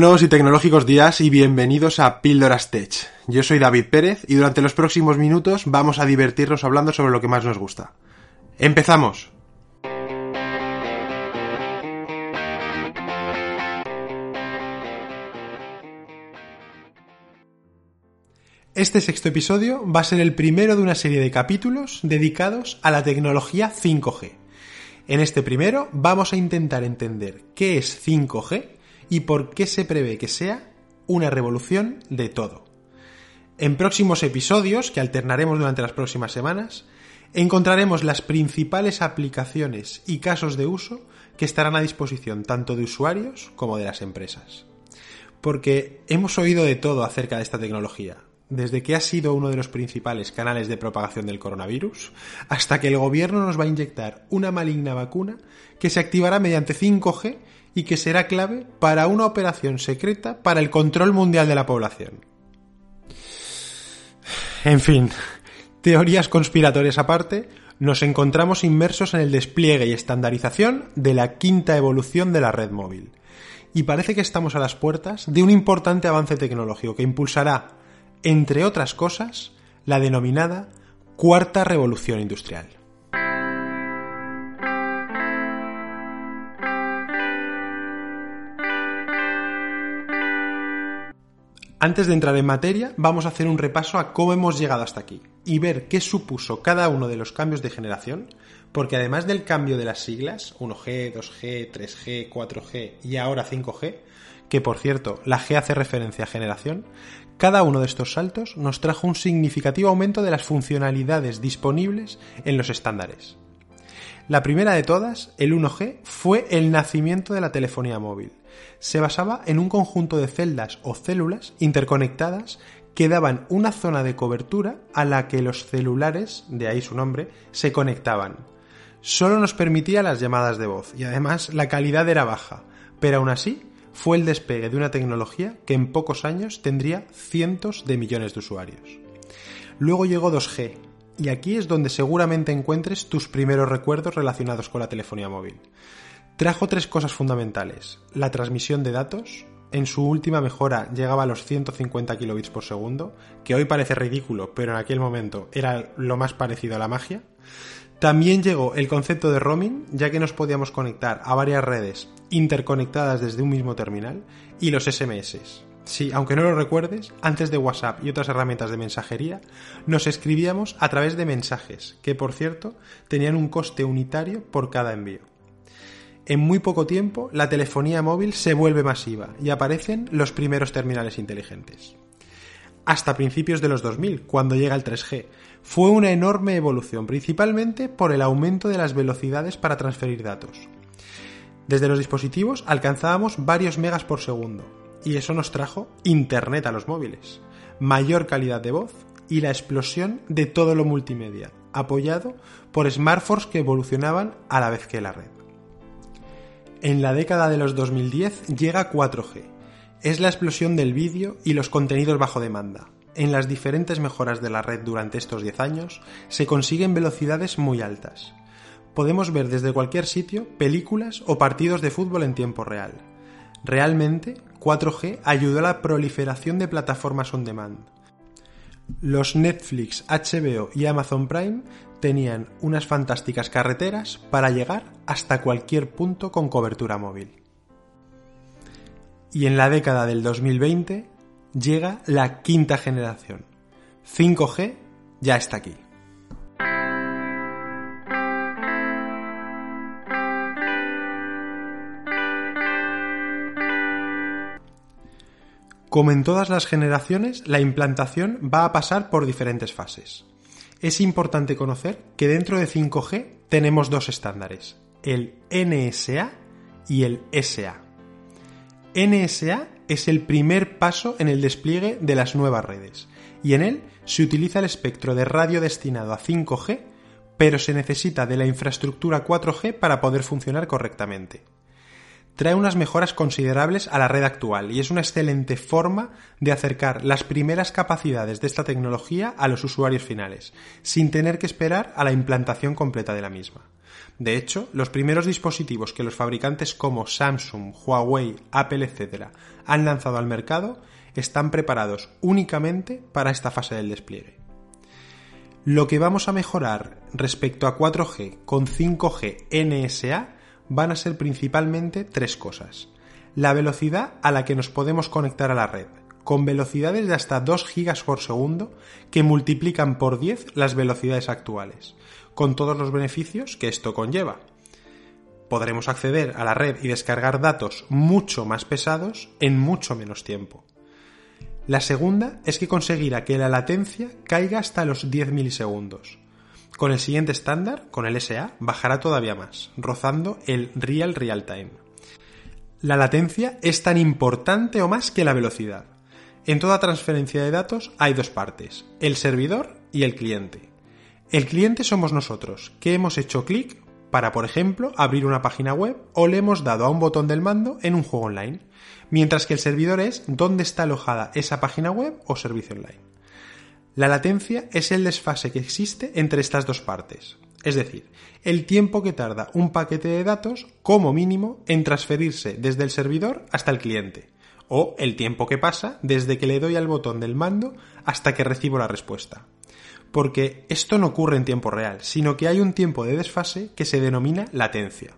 Buenos y tecnológicos días y bienvenidos a Píldoras Tech. Yo soy David Pérez y durante los próximos minutos vamos a divertirnos hablando sobre lo que más nos gusta. ¡Empezamos! Este sexto episodio va a ser el primero de una serie de capítulos dedicados a la tecnología 5G. En este primero vamos a intentar entender qué es 5G y por qué se prevé que sea una revolución de todo. En próximos episodios, que alternaremos durante las próximas semanas, encontraremos las principales aplicaciones y casos de uso que estarán a disposición tanto de usuarios como de las empresas. Porque hemos oído de todo acerca de esta tecnología, desde que ha sido uno de los principales canales de propagación del coronavirus, hasta que el gobierno nos va a inyectar una maligna vacuna que se activará mediante 5G y que será clave para una operación secreta para el control mundial de la población. En fin, teorías conspiratorias aparte, nos encontramos inmersos en el despliegue y estandarización de la quinta evolución de la red móvil. Y parece que estamos a las puertas de un importante avance tecnológico que impulsará entre otras cosas, la denominada Cuarta Revolución Industrial. Antes de entrar en materia, vamos a hacer un repaso a cómo hemos llegado hasta aquí y ver qué supuso cada uno de los cambios de generación, porque además del cambio de las siglas, 1G, 2G, 3G, 4G y ahora 5G, que por cierto, la G hace referencia a generación, cada uno de estos saltos nos trajo un significativo aumento de las funcionalidades disponibles en los estándares. La primera de todas, el 1G, fue el nacimiento de la telefonía móvil. Se basaba en un conjunto de celdas o células interconectadas que daban una zona de cobertura a la que los celulares, de ahí su nombre, se conectaban. Solo nos permitía las llamadas de voz y además la calidad era baja, pero aún así fue el despegue de una tecnología que en pocos años tendría cientos de millones de usuarios. Luego llegó 2G, y aquí es donde seguramente encuentres tus primeros recuerdos relacionados con la telefonía móvil. Trajo tres cosas fundamentales. La transmisión de datos, en su última mejora llegaba a los 150 kilobits por segundo, que hoy parece ridículo, pero en aquel momento era lo más parecido a la magia. También llegó el concepto de roaming, ya que nos podíamos conectar a varias redes interconectadas desde un mismo terminal, y los SMS. Sí, aunque no lo recuerdes, antes de WhatsApp y otras herramientas de mensajería, nos escribíamos a través de mensajes, que por cierto tenían un coste unitario por cada envío. En muy poco tiempo, la telefonía móvil se vuelve masiva y aparecen los primeros terminales inteligentes hasta principios de los 2000, cuando llega el 3G. Fue una enorme evolución, principalmente por el aumento de las velocidades para transferir datos. Desde los dispositivos alcanzábamos varios megas por segundo, y eso nos trajo Internet a los móviles, mayor calidad de voz y la explosión de todo lo multimedia, apoyado por smartphones que evolucionaban a la vez que la red. En la década de los 2010 llega 4G, es la explosión del vídeo y los contenidos bajo demanda. En las diferentes mejoras de la red durante estos 10 años se consiguen velocidades muy altas. Podemos ver desde cualquier sitio películas o partidos de fútbol en tiempo real. Realmente, 4G ayudó a la proliferación de plataformas on demand. Los Netflix, HBO y Amazon Prime tenían unas fantásticas carreteras para llegar hasta cualquier punto con cobertura móvil y en la década del 2020 llega la quinta generación. 5G ya está aquí. Como en todas las generaciones, la implantación va a pasar por diferentes fases. Es importante conocer que dentro de 5G tenemos dos estándares, el NSA y el SA. NSA es el primer paso en el despliegue de las nuevas redes, y en él se utiliza el espectro de radio destinado a 5G, pero se necesita de la infraestructura 4G para poder funcionar correctamente. Trae unas mejoras considerables a la red actual y es una excelente forma de acercar las primeras capacidades de esta tecnología a los usuarios finales, sin tener que esperar a la implantación completa de la misma. De hecho, los primeros dispositivos que los fabricantes como Samsung, Huawei, Apple, etc. han lanzado al mercado están preparados únicamente para esta fase del despliegue. Lo que vamos a mejorar respecto a 4G con 5G NSA van a ser principalmente tres cosas. La velocidad a la que nos podemos conectar a la red, con velocidades de hasta 2 GB por segundo que multiplican por 10 las velocidades actuales, con todos los beneficios que esto conlleva. Podremos acceder a la red y descargar datos mucho más pesados en mucho menos tiempo. La segunda es que conseguirá que la latencia caiga hasta los 10 milisegundos. Con el siguiente estándar, con el SA, bajará todavía más, rozando el real real time. La latencia es tan importante o más que la velocidad. En toda transferencia de datos hay dos partes, el servidor y el cliente. El cliente somos nosotros, que hemos hecho clic para, por ejemplo, abrir una página web o le hemos dado a un botón del mando en un juego online mientras que el servidor es dónde está alojada esa página web o servicio online. La latencia es el desfase que existe entre estas dos partes, es decir, el tiempo que tarda un paquete de datos como mínimo en transferirse desde el servidor hasta el cliente, o el tiempo que pasa desde que le doy al botón del mando hasta que recibo la respuesta. Porque esto no ocurre en tiempo real, sino que hay un tiempo de desfase que se denomina latencia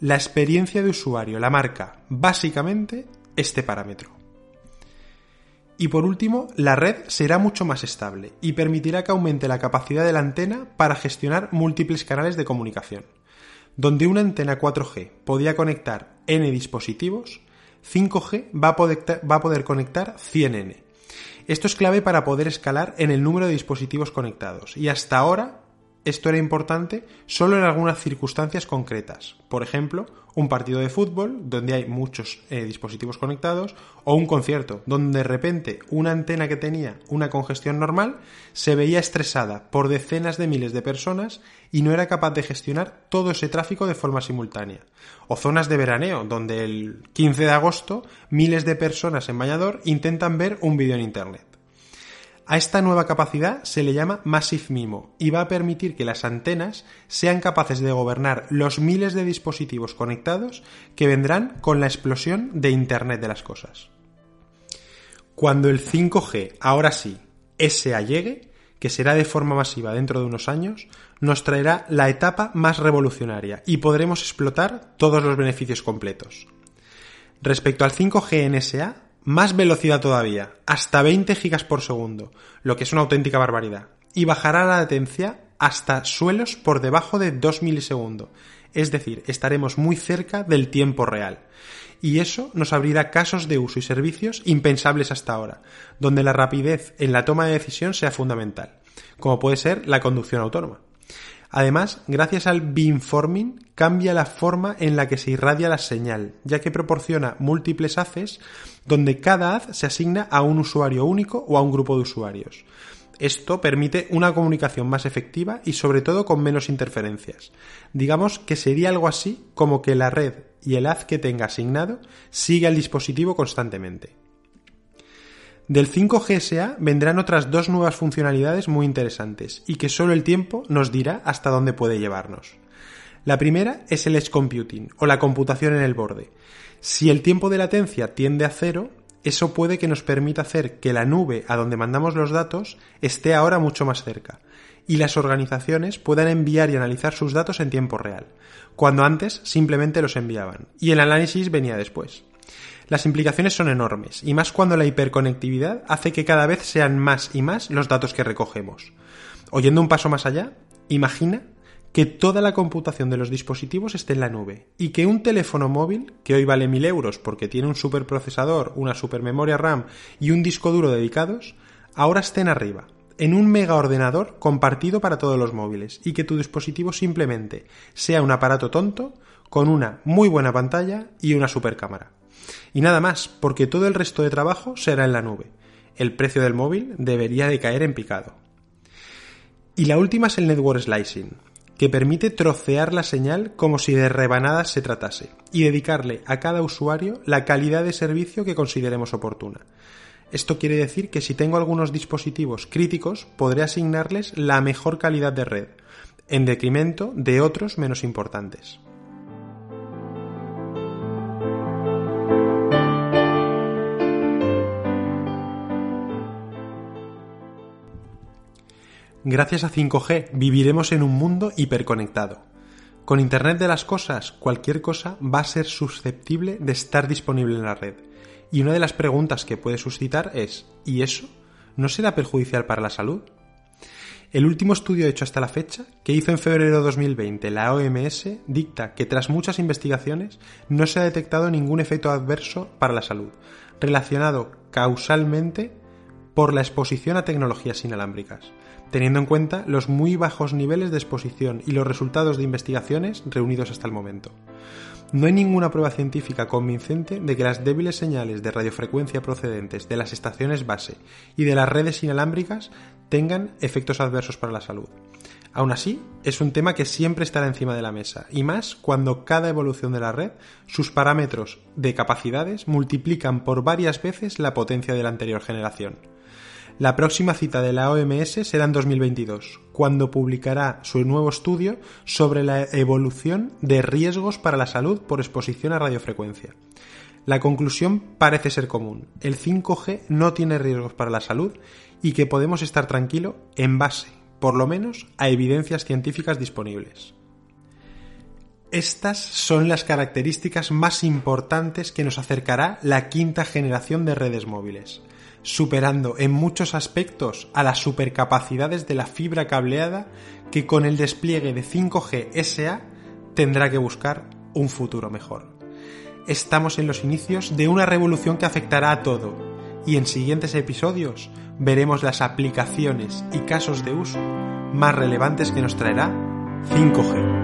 la experiencia de usuario la marca básicamente este parámetro. Y por último, la red será mucho más estable y permitirá que aumente la capacidad de la antena para gestionar múltiples canales de comunicación. Donde una antena 4G podía conectar N dispositivos, 5G va a poder, va a poder conectar 100N. Esto es clave para poder escalar en el número de dispositivos conectados y hasta ahora esto era importante solo en algunas circunstancias concretas. Por ejemplo, un partido de fútbol donde hay muchos eh, dispositivos conectados o un concierto donde de repente una antena que tenía una congestión normal se veía estresada por decenas de miles de personas y no era capaz de gestionar todo ese tráfico de forma simultánea. O zonas de veraneo donde el 15 de agosto miles de personas en bañador intentan ver un vídeo en Internet. A esta nueva capacidad se le llama Massive MIMO y va a permitir que las antenas sean capaces de gobernar los miles de dispositivos conectados que vendrán con la explosión de Internet de las cosas. Cuando el 5G, ahora sí, SA llegue, que será de forma masiva dentro de unos años, nos traerá la etapa más revolucionaria y podremos explotar todos los beneficios completos. Respecto al 5G NSA, más velocidad todavía, hasta 20 gigas por segundo, lo que es una auténtica barbaridad. Y bajará la latencia hasta suelos por debajo de 2 milisegundos. Es decir, estaremos muy cerca del tiempo real. Y eso nos abrirá casos de uso y servicios impensables hasta ahora, donde la rapidez en la toma de decisión sea fundamental, como puede ser la conducción autónoma. Además, gracias al beamforming cambia la forma en la que se irradia la señal, ya que proporciona múltiples haces donde cada haz se asigna a un usuario único o a un grupo de usuarios. Esto permite una comunicación más efectiva y sobre todo con menos interferencias. Digamos que sería algo así como que la red y el haz que tenga asignado sigue al dispositivo constantemente. Del 5GSA vendrán otras dos nuevas funcionalidades muy interesantes y que solo el tiempo nos dirá hasta dónde puede llevarnos. La primera es el edge computing o la computación en el borde. Si el tiempo de latencia tiende a cero, eso puede que nos permita hacer que la nube a donde mandamos los datos esté ahora mucho más cerca y las organizaciones puedan enviar y analizar sus datos en tiempo real, cuando antes simplemente los enviaban y el análisis venía después. Las implicaciones son enormes, y más cuando la hiperconectividad hace que cada vez sean más y más los datos que recogemos. Oyendo un paso más allá, imagina que toda la computación de los dispositivos esté en la nube y que un teléfono móvil, que hoy vale mil euros porque tiene un superprocesador, una supermemoria RAM y un disco duro dedicados, ahora estén arriba, en un mega ordenador compartido para todos los móviles y que tu dispositivo simplemente sea un aparato tonto con una muy buena pantalla y una supercámara. Y nada más, porque todo el resto de trabajo será en la nube. El precio del móvil debería de caer en picado. Y la última es el network slicing. que permite trocear la señal como si de rebanadas se tratase y dedicarle a cada usuario la calidad de servicio que consideremos oportuna. Esto quiere decir que si tengo algunos dispositivos críticos, podré asignarles la mejor calidad de red, en decremento de otros menos importantes. Gracias a 5G viviremos en un mundo hiperconectado. Con Internet de las Cosas, cualquier cosa va a ser susceptible de estar disponible en la red. Y una de las preguntas que puede suscitar es, ¿y eso? ¿No será perjudicial para la salud? El último estudio hecho hasta la fecha, que hizo en febrero de 2020 la OMS, dicta que tras muchas investigaciones no se ha detectado ningún efecto adverso para la salud, relacionado causalmente por la exposición a tecnologías inalámbricas teniendo en cuenta los muy bajos niveles de exposición y los resultados de investigaciones reunidos hasta el momento. No hay ninguna prueba científica convincente de que las débiles señales de radiofrecuencia procedentes de las estaciones base y de las redes inalámbricas tengan efectos adversos para la salud. Aún así, es un tema que siempre estará encima de la mesa, y más cuando cada evolución de la red, sus parámetros de capacidades multiplican por varias veces la potencia de la anterior generación. La próxima cita de la OMS será en 2022, cuando publicará su nuevo estudio sobre la evolución de riesgos para la salud por exposición a radiofrecuencia. La conclusión parece ser común. El 5G no tiene riesgos para la salud y que podemos estar tranquilos en base, por lo menos, a evidencias científicas disponibles. Estas son las características más importantes que nos acercará la quinta generación de redes móviles superando en muchos aspectos a las supercapacidades de la fibra cableada que con el despliegue de 5G SA tendrá que buscar un futuro mejor. Estamos en los inicios de una revolución que afectará a todo y en siguientes episodios veremos las aplicaciones y casos de uso más relevantes que nos traerá 5G.